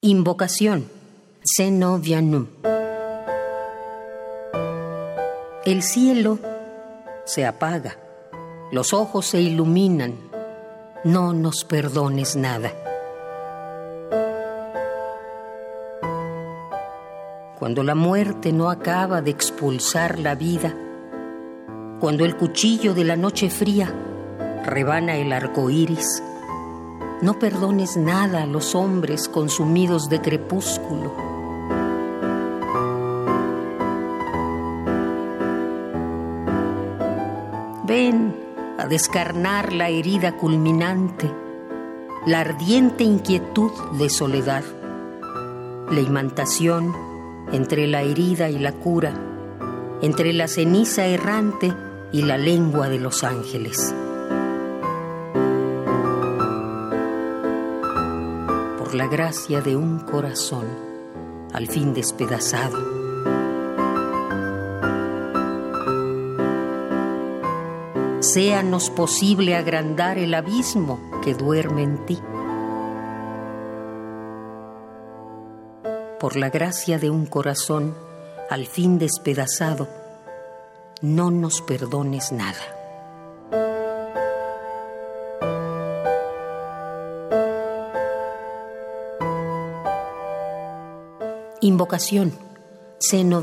Invocación. Seno vianum. El cielo se apaga, los ojos se iluminan. No nos perdones nada. Cuando la muerte no acaba de expulsar la vida, cuando el cuchillo de la noche fría rebana el arco iris, no perdones nada a los hombres consumidos de crepúsculo. Ven a descarnar la herida culminante, la ardiente inquietud de soledad, la imantación entre la herida y la cura, entre la ceniza errante y la lengua de los ángeles. Por la gracia de un corazón al fin despedazado. Séanos posible agrandar el abismo que duerme en ti. Por la gracia de un corazón al fin despedazado, no nos perdones nada. Invocación. Seno